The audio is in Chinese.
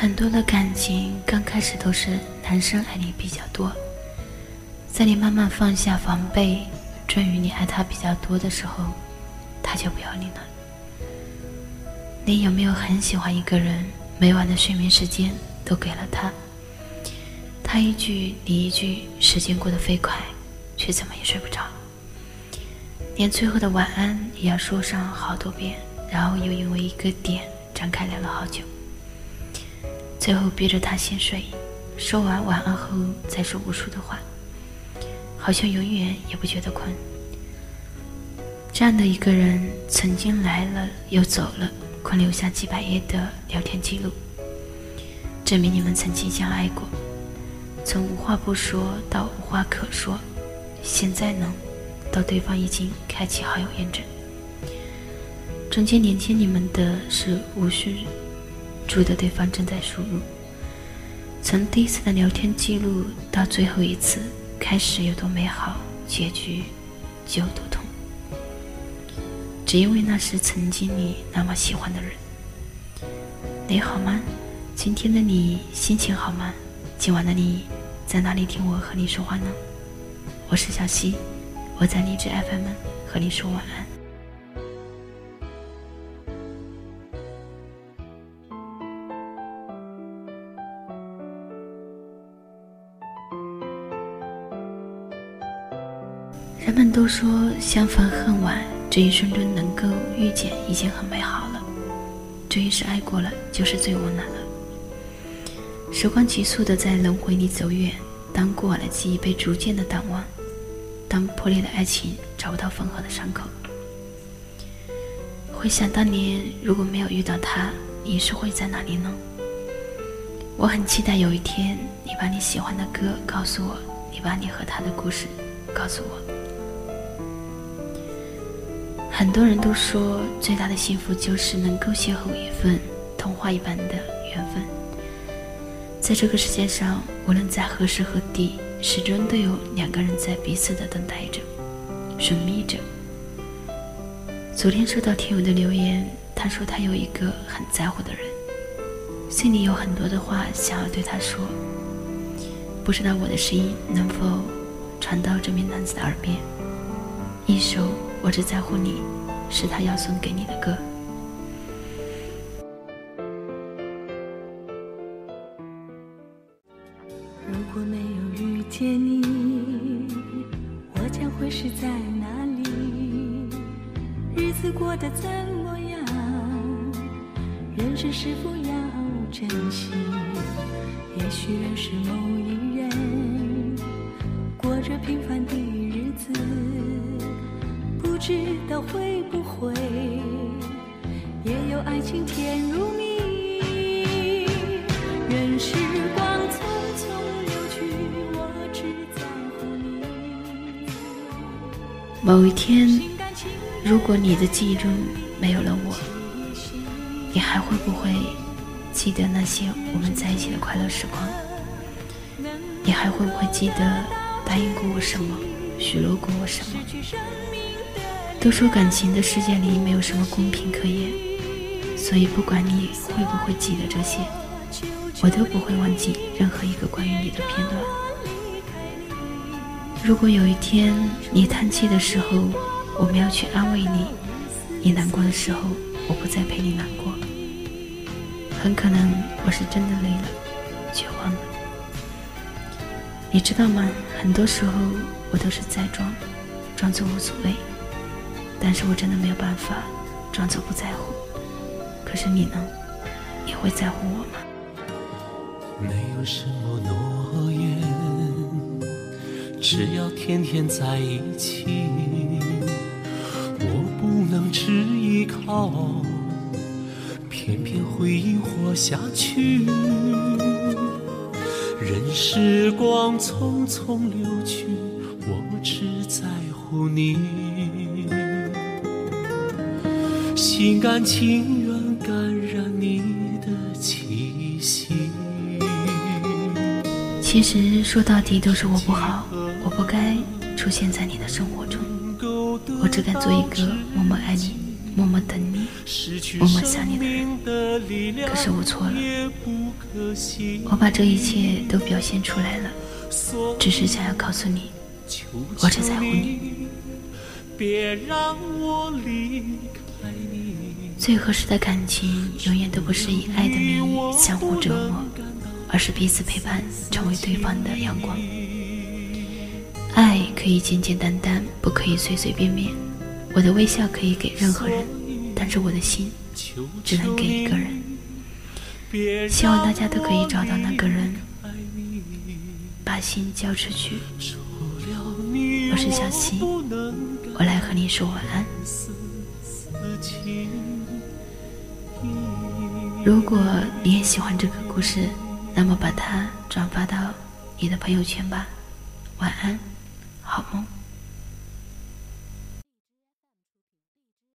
很多的感情刚开始都是男生爱你比较多，在你慢慢放下防备，终于你爱他比较多的时候，他就不要你了。你有没有很喜欢一个人，每晚的睡眠时间都给了他？他一句你一句，时间过得飞快，却怎么也睡不着，连最后的晚安也要说上好多遍，然后又因为一个点展开聊了好久，最后逼着他先睡，说完晚安后再说无数的话，好像永远也不觉得困。这样的一个人，曾经来了又走了，空留下几百页的聊天记录，证明你们曾经相爱过。从无话不说到无话可说，现在呢，到对方已经开启好友验证，中间连接你们的是无需注的对方正在输入。从第一次的聊天记录到最后一次，开始有多美好，结局就有多痛。只因为那是曾经你那么喜欢的人。你好吗？今天的你心情好吗？今晚的你？在哪里听我和你说话呢？我是小溪，我在荔枝 FM 和你说晚安。人们都说相逢恨晚，这一瞬间能够遇见已经很美好了。这一世爱过了，就是最温暖了。时光急速的在轮回里走远，当过往的记忆被逐渐的淡忘，当破裂的爱情找不到缝合的伤口，回想当年如果没有遇到他，你是会在哪里呢？我很期待有一天你把你喜欢的歌告诉我，你把你和他的故事告诉我。很多人都说最大的幸福就是能够邂逅一份童话一般的缘分。在这个世界上，无论在何时何地，始终都有两个人在彼此的等待着、寻觅着。昨天收到听友的留言，他说他有一个很在乎的人，心里有很多的话想要对他说，不知道我的声音能否传到这名男子的耳边。一首《我只在乎你》是他要送给你的歌。如果没有遇见你，我将会是在哪里？日子过得怎么样？人生是否要珍惜？也许认识某一人，过着平凡的日子，知道会不会也有爱情甜如蜜。某一天，如果你的记忆中没有了我，你还会不会记得那些我们在一起的快乐时光？你还会不会记得答应过我什么，许诺过我什么？都说感情的世界里没有什么公平可言，所以不管你会不会记得这些，我都不会忘记任何一个关于你的片段。如果有一天你叹气的时候，我们要去安慰你；你难过的时候，我不再陪你难过。很可能我是真的累了，绝望了。你知道吗？很多时候我都是在装，装作无所谓。但是我真的没有办法装作不在乎。可是你呢？你会在乎我吗？没有什么诺言。只要天天在一起，我不能只依靠，偏偏回忆活下去。任时光匆匆流去，心甘情愿感染你的气息。其实说到底都是我不好。我不该出现在你的生活中，我只敢做一个默默爱你、默默等你，默默想你的人。可是我错了，我把这一切都表现出来了，只是想要告诉你，我只在乎你。最合适的感情，永远都不是以爱的名义相互折磨，而是彼此陪伴，成为对方的阳光。爱可以简简单单，不可以随随便便。我的微笑可以给任何人，但是我的心只能给一个人。希望大家都可以找到那个人，把心交出去。我是小溪，我来和你说晚安。如果你也喜欢这个故事，那么把它转发到你的朋友圈吧。晚安。好梦。